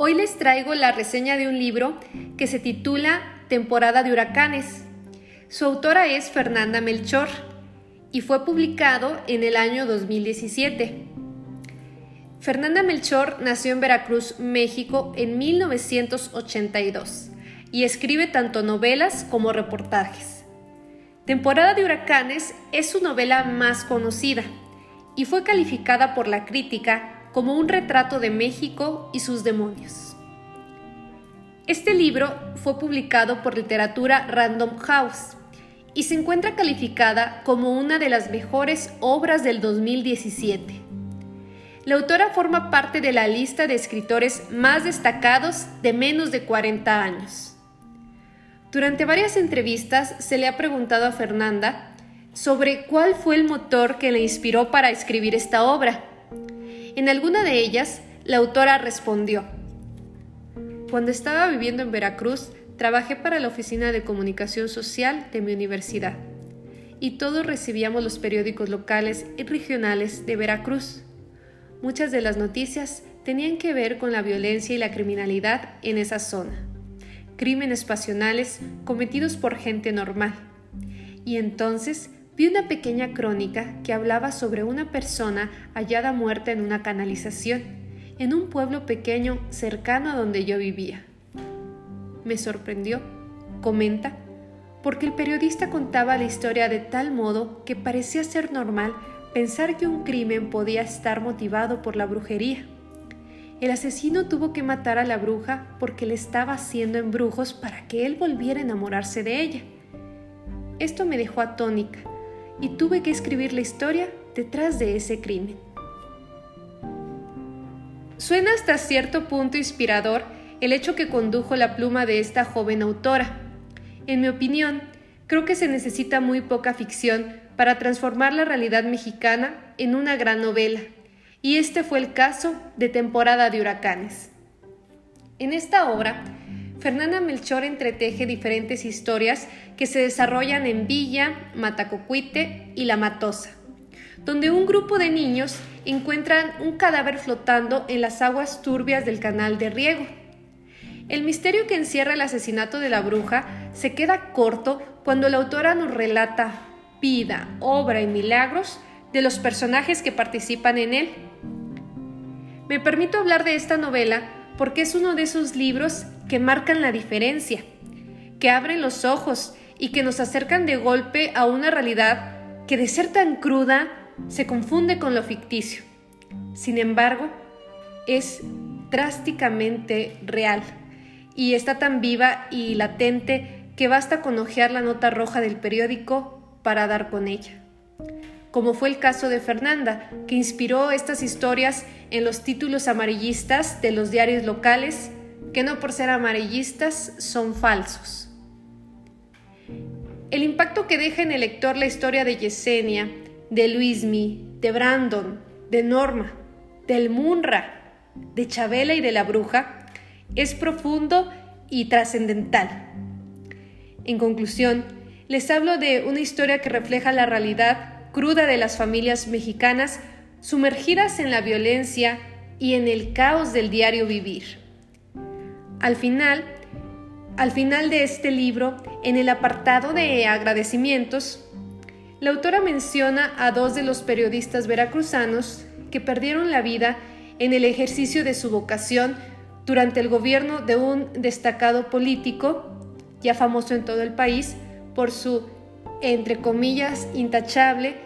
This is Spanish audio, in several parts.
Hoy les traigo la reseña de un libro que se titula Temporada de Huracanes. Su autora es Fernanda Melchor y fue publicado en el año 2017. Fernanda Melchor nació en Veracruz, México, en 1982 y escribe tanto novelas como reportajes. Temporada de Huracanes es su novela más conocida y fue calificada por la crítica como un retrato de México y sus demonios. Este libro fue publicado por Literatura Random House y se encuentra calificada como una de las mejores obras del 2017. La autora forma parte de la lista de escritores más destacados de menos de 40 años. Durante varias entrevistas se le ha preguntado a Fernanda sobre cuál fue el motor que le inspiró para escribir esta obra en alguna de ellas, la autora respondió, Cuando estaba viviendo en Veracruz, trabajé para la Oficina de Comunicación Social de mi universidad y todos recibíamos los periódicos locales y regionales de Veracruz. Muchas de las noticias tenían que ver con la violencia y la criminalidad en esa zona, crímenes pasionales cometidos por gente normal. Y entonces vi una pequeña crónica que hablaba sobre una persona hallada muerta en una canalización, en un pueblo pequeño cercano a donde yo vivía. Me sorprendió, comenta, porque el periodista contaba la historia de tal modo que parecía ser normal pensar que un crimen podía estar motivado por la brujería. El asesino tuvo que matar a la bruja porque le estaba haciendo embrujos para que él volviera a enamorarse de ella. Esto me dejó atónica y tuve que escribir la historia detrás de ese crimen. Suena hasta cierto punto inspirador el hecho que condujo la pluma de esta joven autora. En mi opinión, creo que se necesita muy poca ficción para transformar la realidad mexicana en una gran novela, y este fue el caso de Temporada de Huracanes. En esta obra, Fernanda Melchor entreteje diferentes historias que se desarrollan en Villa, Matacocuite y La Matosa, donde un grupo de niños encuentran un cadáver flotando en las aguas turbias del canal de riego. El misterio que encierra el asesinato de la bruja se queda corto cuando la autora nos relata vida, obra y milagros de los personajes que participan en él. Me permito hablar de esta novela porque es uno de esos libros que marcan la diferencia, que abren los ojos y que nos acercan de golpe a una realidad que de ser tan cruda se confunde con lo ficticio. Sin embargo, es drásticamente real y está tan viva y latente que basta con hojear la nota roja del periódico para dar con ella. Como fue el caso de Fernanda, que inspiró estas historias en los títulos amarillistas de los diarios locales que no por ser amarillistas son falsos. El impacto que deja en el lector la historia de Yesenia, de Luismi, de Brandon, de Norma, del Munra, de Chabela y de la bruja es profundo y trascendental. En conclusión, les hablo de una historia que refleja la realidad cruda de las familias mexicanas sumergidas en la violencia y en el caos del diario vivir. Al final, al final de este libro, en el apartado de agradecimientos, la autora menciona a dos de los periodistas veracruzanos que perdieron la vida en el ejercicio de su vocación durante el gobierno de un destacado político, ya famoso en todo el país, por su, entre comillas, intachable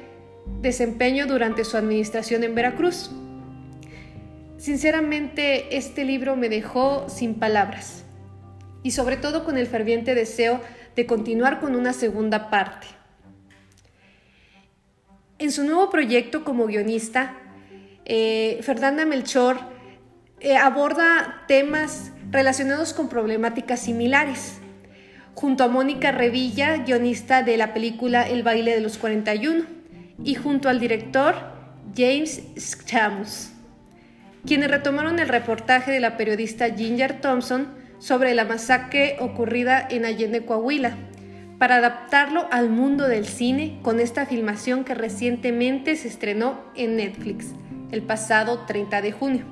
desempeño durante su administración en Veracruz. Sinceramente, este libro me dejó sin palabras y sobre todo con el ferviente deseo de continuar con una segunda parte. En su nuevo proyecto como guionista, eh, Fernanda Melchor eh, aborda temas relacionados con problemáticas similares, junto a Mónica Revilla, guionista de la película El baile de los 41, y junto al director James Schamus quienes retomaron el reportaje de la periodista Ginger Thompson sobre la masacre ocurrida en Allende, Coahuila, para adaptarlo al mundo del cine con esta filmación que recientemente se estrenó en Netflix el pasado 30 de junio.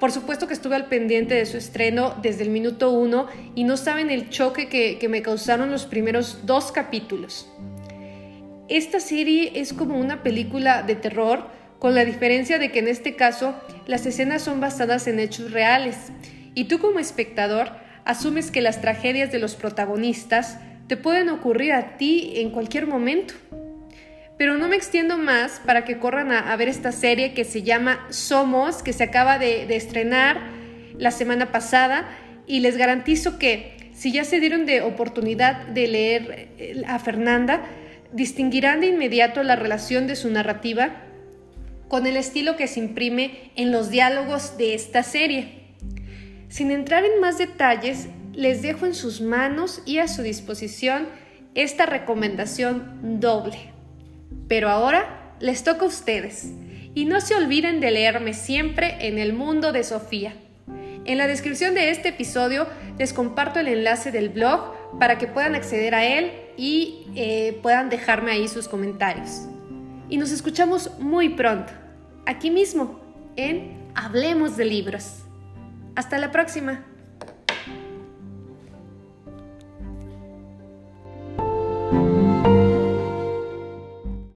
Por supuesto que estuve al pendiente de su estreno desde el minuto uno y no saben el choque que, que me causaron los primeros dos capítulos. Esta serie es como una película de terror, con la diferencia de que en este caso las escenas son basadas en hechos reales y tú como espectador asumes que las tragedias de los protagonistas te pueden ocurrir a ti en cualquier momento. Pero no me extiendo más para que corran a, ver esta serie que se llama Somos, que se acaba de, estrenar la semana pasada y les garantizo que si ya se dieron de oportunidad de leer eh, a Fernanda, distinguirán de inmediato la relación de su narrativa con el estilo que se imprime en los diálogos de esta serie. Sin entrar en más detalles, les dejo en sus manos y a su disposición esta recomendación doble. Pero ahora les toca a ustedes. Y no se olviden de leerme siempre en el mundo de Sofía. En la descripción de este episodio les comparto el enlace del blog para que puedan acceder a él y eh, puedan dejarme ahí sus comentarios. Y nos escuchamos muy pronto, aquí mismo, en Hablemos de Libros. Hasta la próxima.